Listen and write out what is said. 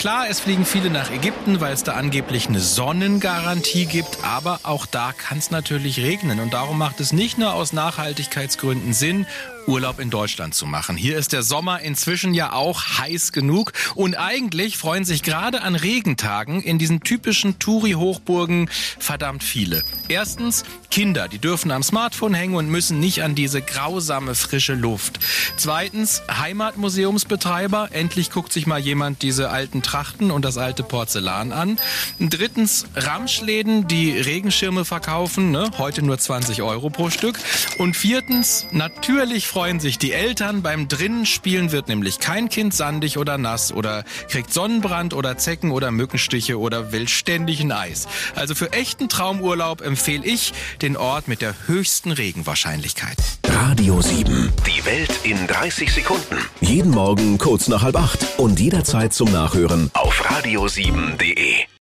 Klar, es fliegen viele nach Ägypten, weil es da angeblich eine Sonnengarantie gibt, aber auch da kann es natürlich regnen und darum macht es nicht nur aus Nachhaltigkeitsgründen Sinn, Urlaub in Deutschland zu machen. Hier ist der Sommer inzwischen ja auch heiß genug und eigentlich freuen sich gerade an Regentagen in diesen typischen Touri-Hochburgen verdammt viele. Erstens Kinder, die dürfen am Smartphone hängen und müssen nicht an diese grausame frische Luft. Zweitens Heimatmuseumsbetreiber, endlich guckt sich mal jemand diese alten Trachten und das alte Porzellan an. Drittens Ramschläden, die Regenschirme verkaufen, ne? heute nur 20 Euro pro Stück. Und viertens natürlich freuen sich die Eltern. Beim drinnen spielen wird nämlich kein Kind sandig oder nass oder kriegt Sonnenbrand oder Zecken oder Mückenstiche oder will ständig ein Eis. Also für echten Traumurlaub empfehle ich den Ort mit der höchsten Regenwahrscheinlichkeit. Radio 7. Die Welt in 30 Sekunden. Jeden Morgen kurz nach halb acht und jederzeit zum Nachhören Auf radio7.de.